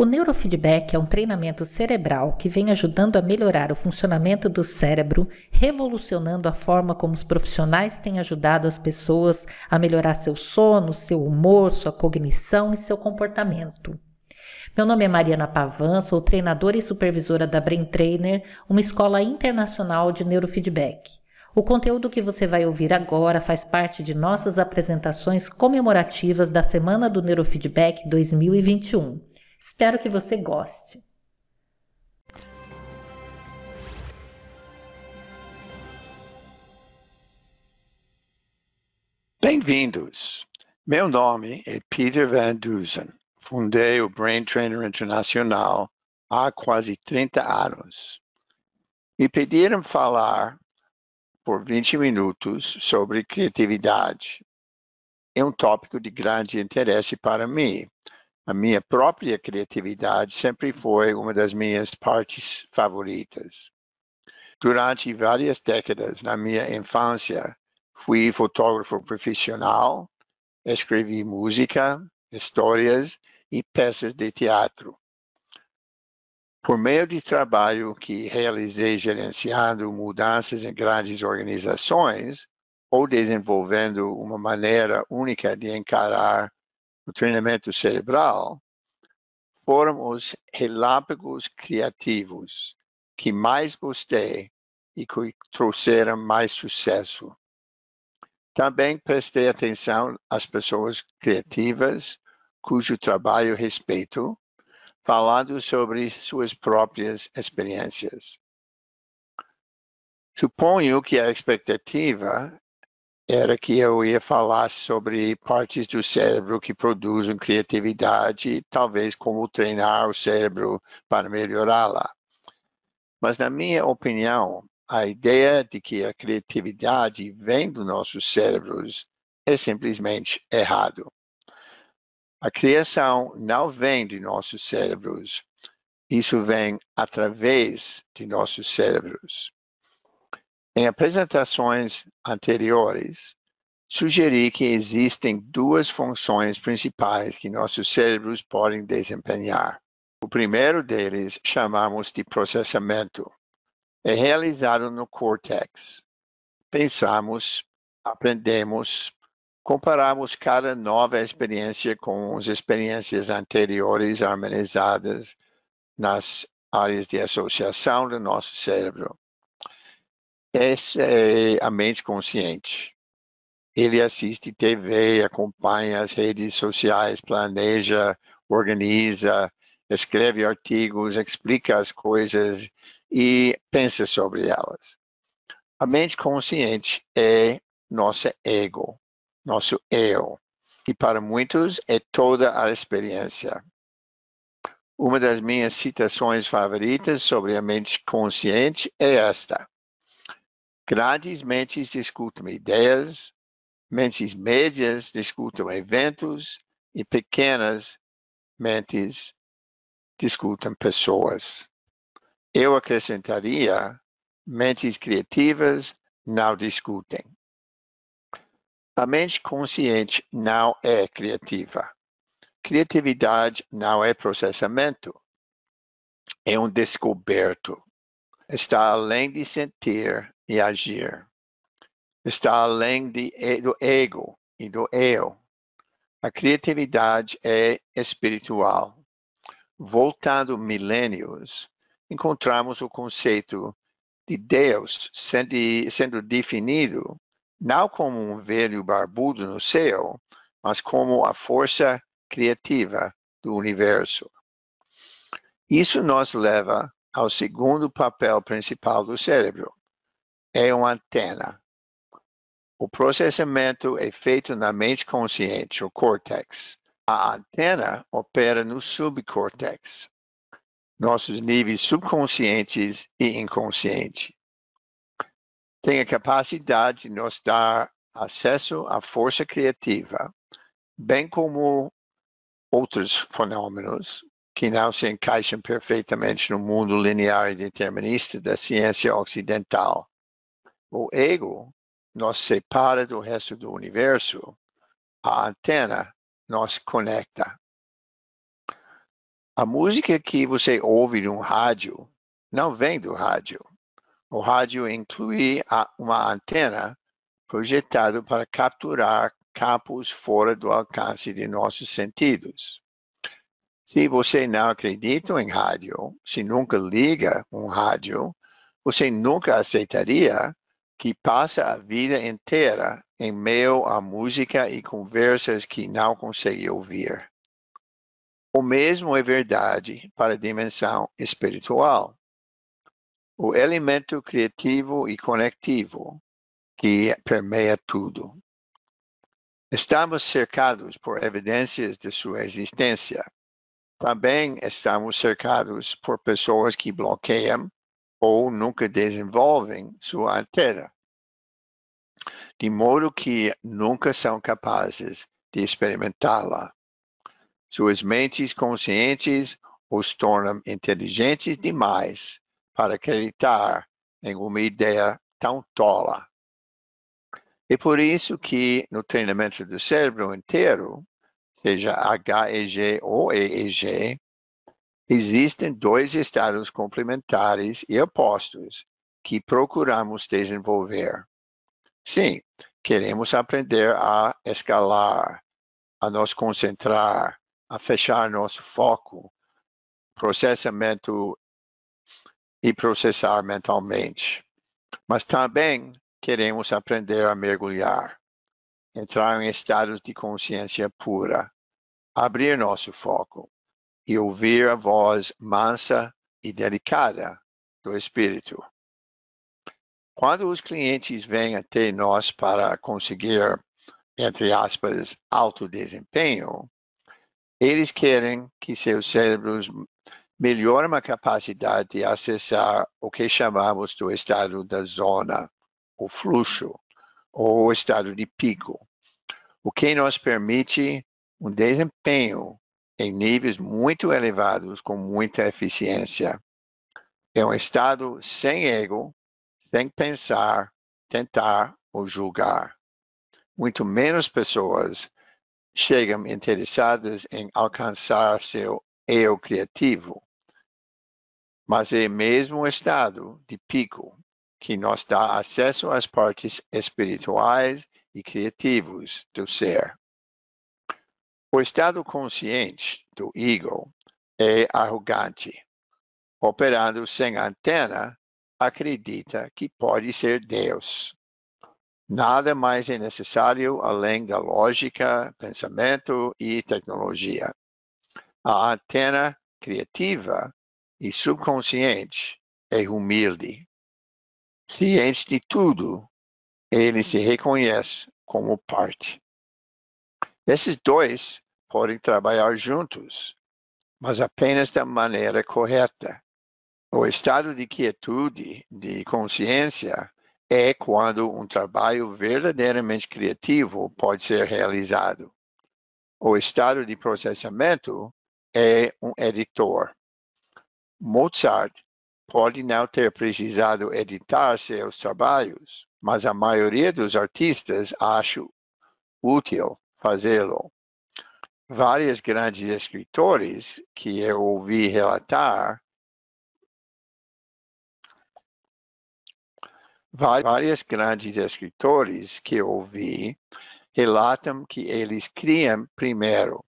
O neurofeedback é um treinamento cerebral que vem ajudando a melhorar o funcionamento do cérebro, revolucionando a forma como os profissionais têm ajudado as pessoas a melhorar seu sono, seu humor, sua cognição e seu comportamento. Meu nome é Mariana Pavan, sou treinadora e supervisora da Brain Trainer, uma escola internacional de neurofeedback. O conteúdo que você vai ouvir agora faz parte de nossas apresentações comemorativas da Semana do Neurofeedback 2021. Espero que você goste. Bem-vindos! Meu nome é Peter Van Dusen. Fundei o Brain Trainer Internacional há quase 30 anos. Me pediram falar por 20 minutos sobre criatividade. É um tópico de grande interesse para mim, a minha própria criatividade sempre foi uma das minhas partes favoritas. Durante várias décadas na minha infância, fui fotógrafo profissional, escrevi música, histórias e peças de teatro. Por meio de trabalho que realizei gerenciando mudanças em grandes organizações ou desenvolvendo uma maneira única de encarar o treinamento cerebral foram os relâmpagos criativos que mais gostei e que trouxeram mais sucesso. Também prestei atenção às pessoas criativas cujo trabalho respeito, falando sobre suas próprias experiências. Suponho que a expectativa era que eu ia falar sobre partes do cérebro que produzem criatividade, talvez como treinar o cérebro para melhorá-la. Mas, na minha opinião, a ideia de que a criatividade vem dos nossos cérebros é simplesmente errado. A criação não vem de nossos cérebros, isso vem através de nossos cérebros. Em apresentações anteriores, sugeri que existem duas funções principais que nossos cérebros podem desempenhar. O primeiro deles chamamos de processamento. É realizado no córtex. Pensamos, aprendemos, comparamos cada nova experiência com as experiências anteriores harmonizadas nas áreas de associação do nosso cérebro. Essa é a mente consciente. Ele assiste TV, acompanha as redes sociais, planeja, organiza, escreve artigos, explica as coisas e pensa sobre elas. A mente consciente é nosso ego, nosso eu, e para muitos é toda a experiência. Uma das minhas citações favoritas sobre a mente consciente é esta: Grandes mentes discutem ideias, mentes médias discutem eventos e pequenas mentes discutem pessoas. Eu acrescentaria, mentes criativas não discutem. A mente consciente não é criativa. Criatividade não é processamento. É um descoberto. Está além de sentir e agir. Está além de, do ego e do eu. A criatividade é espiritual. Voltando milênios, encontramos o conceito de Deus sendo, sendo definido não como um velho barbudo no céu, mas como a força criativa do universo. Isso nos leva ao segundo papel principal do cérebro, é uma antena. O processamento é feito na mente consciente, o córtex. A antena opera no subcórtex, nossos níveis subconscientes e inconsciente. Tem a capacidade de nos dar acesso à força criativa, bem como outros fenômenos que não se encaixam perfeitamente no mundo linear e determinista da ciência ocidental. O ego nos separa do resto do universo, a antena nos conecta. A música que você ouve no rádio não vem do rádio. O rádio inclui uma antena projetada para capturar campos fora do alcance de nossos sentidos. Se você não acredita em rádio, se nunca liga um rádio, você nunca aceitaria que passa a vida inteira em meio a música e conversas que não consegue ouvir. O mesmo é verdade para a dimensão espiritual. O elemento criativo e conectivo que permeia tudo. Estamos cercados por evidências de sua existência. Também estamos cercados por pessoas que bloqueiam ou nunca desenvolvem sua antena, de modo que nunca são capazes de experimentá-la. Suas mentes conscientes os tornam inteligentes demais para acreditar em uma ideia tão tola. É por isso que no treinamento do cérebro inteiro, seja HEG ou EEG, existem dois estados complementares e opostos que procuramos desenvolver. Sim, queremos aprender a escalar, a nos concentrar, a fechar nosso foco, processamento e processar mentalmente. Mas também queremos aprender a mergulhar, entrar em estados de consciência pura, abrir nosso foco e ouvir a voz mansa e delicada do Espírito. Quando os clientes vêm até nós para conseguir, entre aspas, alto desempenho, eles querem que seus cérebros melhorem a capacidade de acessar o que chamamos do estado da zona, o fluxo, ou o estado de pico, o que nos permite um desempenho em níveis muito elevados com muita eficiência. É um estado sem ego, sem pensar, tentar ou julgar. Muito menos pessoas chegam interessadas em alcançar seu eu criativo. Mas é mesmo o estado de pico que nos dá acesso às partes espirituais e criativos do ser. O estado consciente do ego é arrogante. Operando sem antena, acredita que pode ser Deus. Nada mais é necessário além da lógica, pensamento e tecnologia. A antena criativa e subconsciente é humilde. Ciente de tudo, ele se reconhece como parte. Esses dois podem trabalhar juntos, mas apenas da maneira correta. O estado de quietude, de consciência, é quando um trabalho verdadeiramente criativo pode ser realizado. O estado de processamento é um editor. Mozart pode não ter precisado editar seus trabalhos, mas a maioria dos artistas acha útil fazê-lo. Vários grandes escritores que eu ouvi relatar Vários grandes escritores que eu ouvi relatam que eles criam primeiro.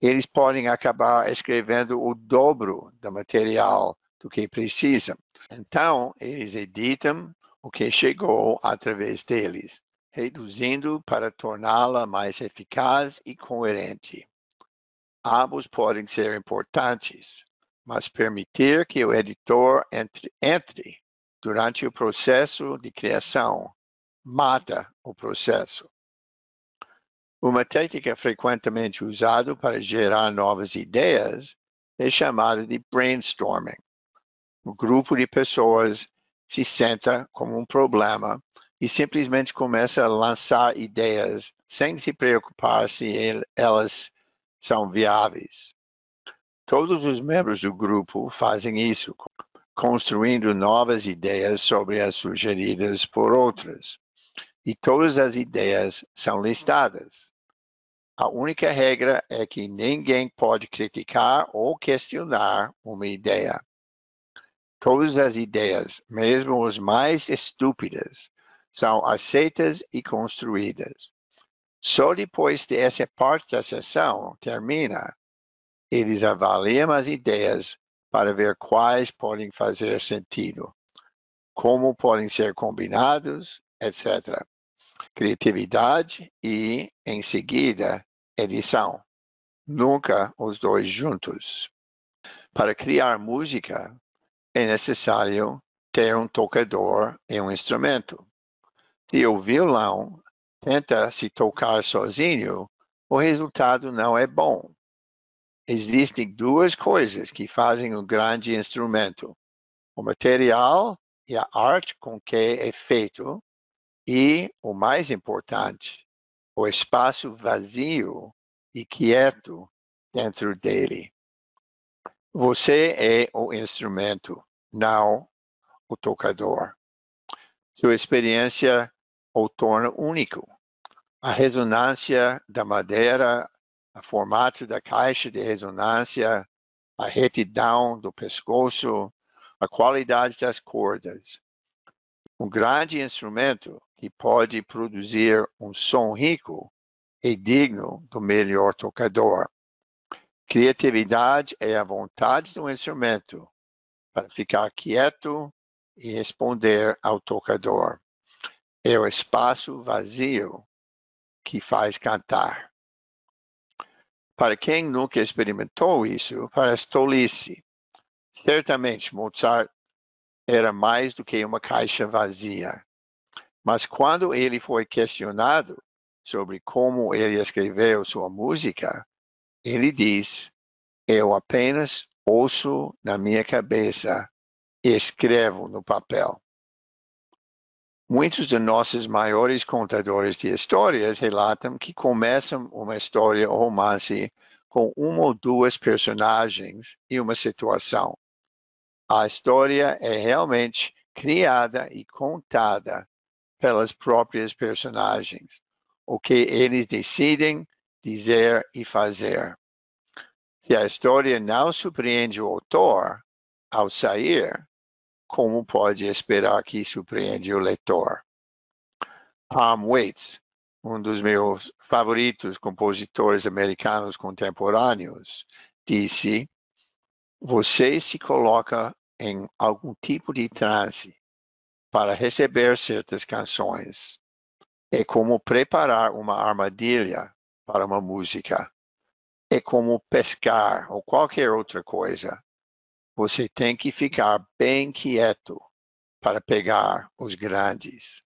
Eles podem acabar escrevendo o dobro do material do que precisam. Então, eles editam o que chegou através deles, reduzindo para torná-la mais eficaz e coerente. Ambos podem ser importantes, mas permitir que o editor entre, entre durante o processo de criação mata o processo. Uma técnica frequentemente usada para gerar novas ideias é chamada de brainstorming. Um grupo de pessoas se senta com um problema e simplesmente começa a lançar ideias sem se preocupar se elas são viáveis. Todos os membros do grupo fazem isso construindo novas ideias sobre as sugeridas por outras. E todas as ideias são listadas. A única regra é que ninguém pode criticar ou questionar uma ideia. Todas as ideias, mesmo as mais estúpidas, são aceitas e construídas. Só depois de essa parte da sessão termina, eles avaliam as ideias para ver quais podem fazer sentido, como podem ser combinados, etc. Criatividade e, em seguida, edição. Nunca os dois juntos. Para criar música, é necessário ter um tocador e um instrumento. Se o violão tenta se tocar sozinho, o resultado não é bom. Existem duas coisas que fazem um grande instrumento: o material e a arte com que é feito, e, o mais importante, o espaço vazio e quieto dentro dele. Você é o instrumento, não o tocador. Sua experiência o torna único. A ressonância da madeira, o formato da caixa de ressonância, a retidão do pescoço, a qualidade das cordas. Um grande instrumento que pode produzir um som rico e digno do melhor tocador. Criatividade é a vontade do instrumento para ficar quieto e responder ao tocador. É o espaço vazio que faz cantar. Para quem nunca experimentou isso, parece tolice. Certamente Mozart era mais do que uma caixa vazia. Mas quando ele foi questionado sobre como ele escreveu sua música, ele diz: Eu apenas ouço na minha cabeça e escrevo no papel. Muitos de nossos maiores contadores de histórias relatam que começam uma história ou romance com uma ou duas personagens e uma situação. A história é realmente criada e contada pelas próprias personagens o que eles decidem dizer e fazer. Se a história não surpreende o autor ao sair, como pode esperar que surpreende o leitor? Tom Waits, um dos meus favoritos compositores americanos contemporâneos, disse: Você se coloca em algum tipo de transe para receber certas canções é como preparar uma armadilha para uma música. É como pescar ou qualquer outra coisa. Você tem que ficar bem quieto para pegar os grandes.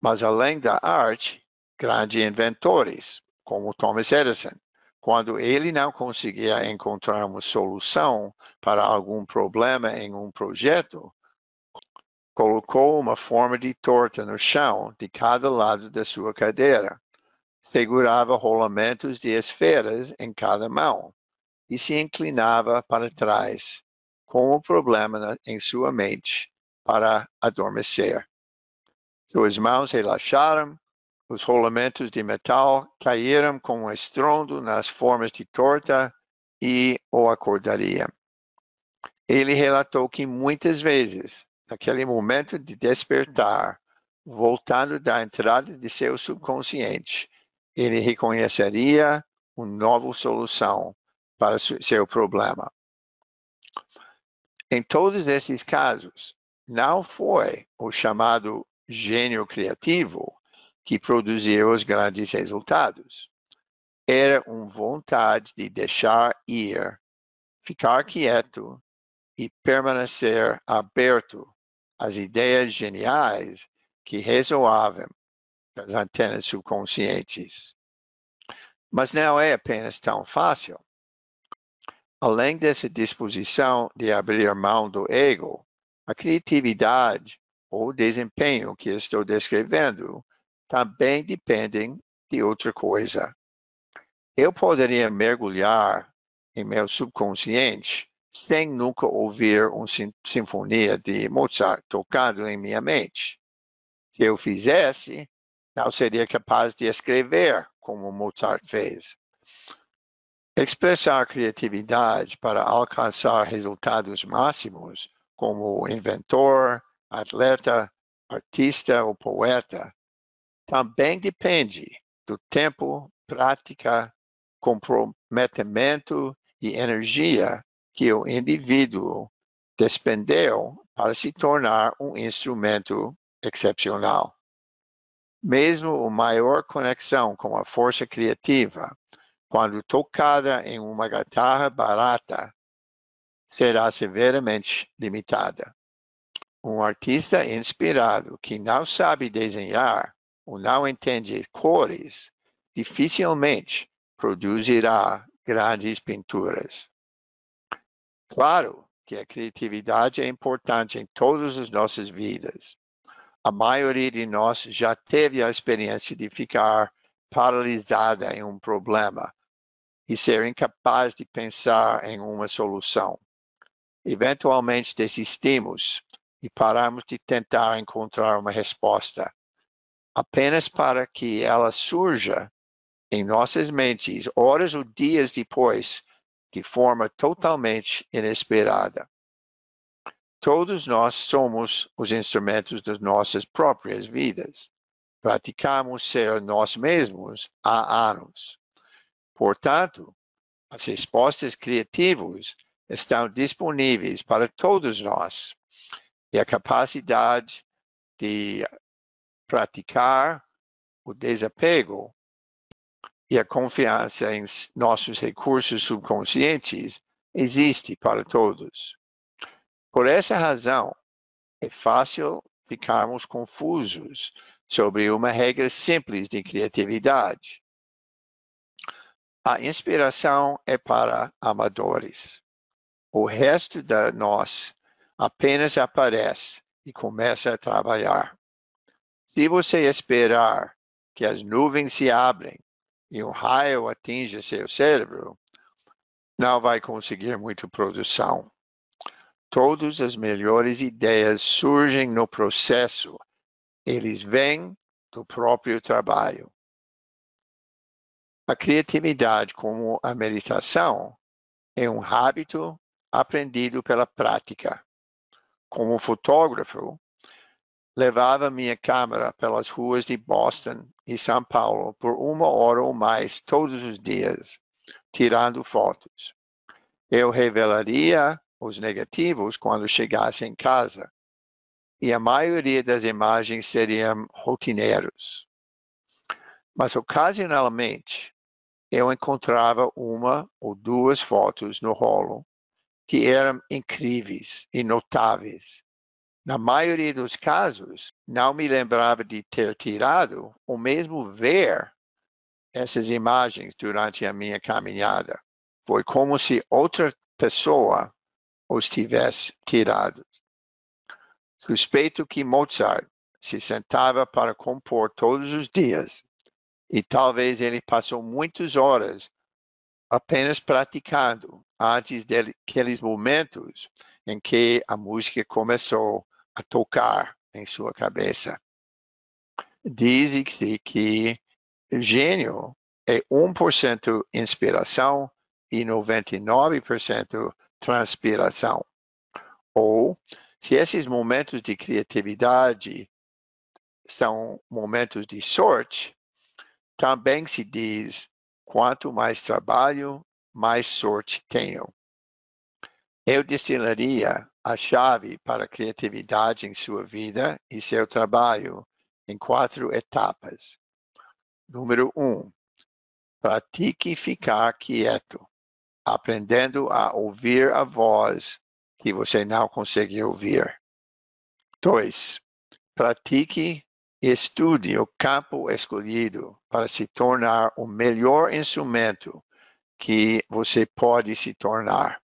Mas além da arte, grandes inventores, como Thomas Edison, quando ele não conseguia encontrar uma solução para algum problema em um projeto, Colocou uma forma de torta no chão de cada lado da sua cadeira. Segurava rolamentos de esferas em cada mão e se inclinava para trás, com o problema em sua mente, para adormecer. Suas mãos relaxaram, os rolamentos de metal caíram com um estrondo nas formas de torta e o acordariam. Ele relatou que muitas vezes naquele momento de despertar, voltando da entrada de seu subconsciente, ele reconheceria uma nova solução para seu problema. Em todos esses casos, não foi o chamado gênio criativo que produziu os grandes resultados. Era uma vontade de deixar ir, ficar quieto e permanecer aberto às ideias geniais que ressoavam das antenas subconscientes. Mas não é apenas tão fácil. Além dessa disposição de abrir mão do ego, a criatividade ou desempenho que estou descrevendo também dependem de outra coisa. Eu poderia mergulhar em meu subconsciente sem nunca ouvir uma sinfonia de Mozart tocado em minha mente. Se eu fizesse, não seria capaz de escrever como Mozart fez. Expressar criatividade para alcançar resultados máximos, como inventor, atleta, artista ou poeta, também depende do tempo, prática, comprometimento e energia que o indivíduo despendeu para se tornar um instrumento excepcional. Mesmo a maior conexão com a força criativa quando tocada em uma guitarra barata, será severamente limitada. Um artista inspirado que não sabe desenhar ou não entende cores dificilmente produzirá grandes pinturas. Claro que a criatividade é importante em todas as nossas vidas. A maioria de nós já teve a experiência de ficar paralisada em um problema e ser incapaz de pensar em uma solução. Eventualmente desistimos e paramos de tentar encontrar uma resposta, apenas para que ela surja em nossas mentes horas ou dias depois, de forma totalmente inesperada. Todos nós somos os instrumentos das nossas próprias vidas. Praticamos ser nós mesmos há anos. Portanto, as respostas criativas estão disponíveis para todos nós e a capacidade de praticar o desapego e a confiança em nossos recursos subconscientes existe para todos. Por essa razão, é fácil ficarmos confusos sobre uma regra simples de criatividade. A inspiração é para amadores. O resto de nós apenas aparece e começa a trabalhar. Se você esperar que as nuvens se abrem e um raio atinja seu cérebro, não vai conseguir muita produção. Todas as melhores ideias surgem no processo. Eles vêm do próprio trabalho. A criatividade, como a meditação, é um hábito aprendido pela prática. Como fotógrafo, levava minha câmera pelas ruas de Boston e São Paulo por uma hora ou mais todos os dias, tirando fotos. Eu revelaria os negativos quando chegasse em casa, e a maioria das imagens seriam rotineiros. Mas ocasionalmente eu encontrava uma ou duas fotos no rolo que eram incríveis e notáveis. Na maioria dos casos, não me lembrava de ter tirado ou mesmo ver essas imagens durante a minha caminhada. Foi como se outra pessoa os tivesse tirado. Suspeito que Mozart se sentava para compor todos os dias e talvez ele passou muitas horas apenas praticando antes daqueles momentos em que a música começou a tocar em sua cabeça. Diz-se que gênio é 1% inspiração e 99% transpiração. Ou, se esses momentos de criatividade são momentos de sorte, também se diz: quanto mais trabalho, mais sorte tenho. Eu destilaria a chave para a criatividade em sua vida e seu trabalho em quatro etapas. Número um, pratique ficar quieto, aprendendo a ouvir a voz que você não consegue ouvir. Dois, pratique Estude o campo escolhido para se tornar o melhor instrumento que você pode se tornar.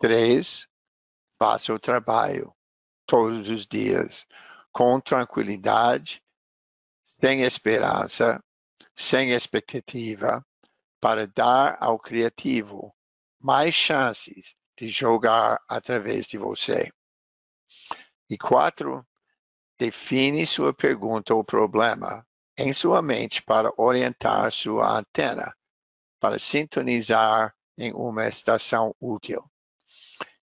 Três, faça o trabalho todos os dias com tranquilidade, sem esperança, sem expectativa, para dar ao criativo mais chances de jogar através de você. E quatro, define sua pergunta ou problema em sua mente para orientar sua antena, para sintonizar em uma estação útil.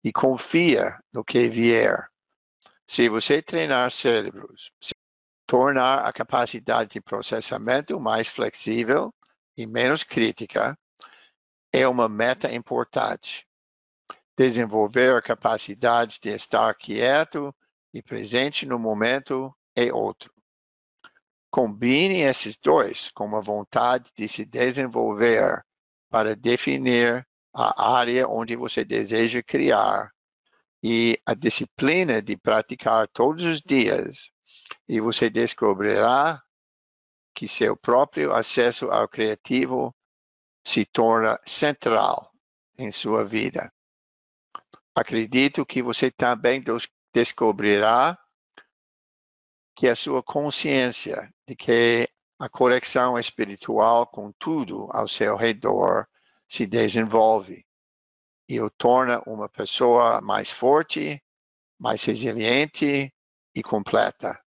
E confia no que vier. Se você treinar cérebros, tornar a capacidade de processamento mais flexível e menos crítica, é uma meta importante. Desenvolver a capacidade de estar quieto e presente no momento é outro. Combine esses dois com a vontade de se desenvolver para definir a área onde você deseja criar e a disciplina de praticar todos os dias e você descobrirá que seu próprio acesso ao criativo se torna central em sua vida. Acredito que você também descobrirá que a sua consciência de que a conexão espiritual com tudo ao seu redor se desenvolve e o torna uma pessoa mais forte, mais resiliente e completa.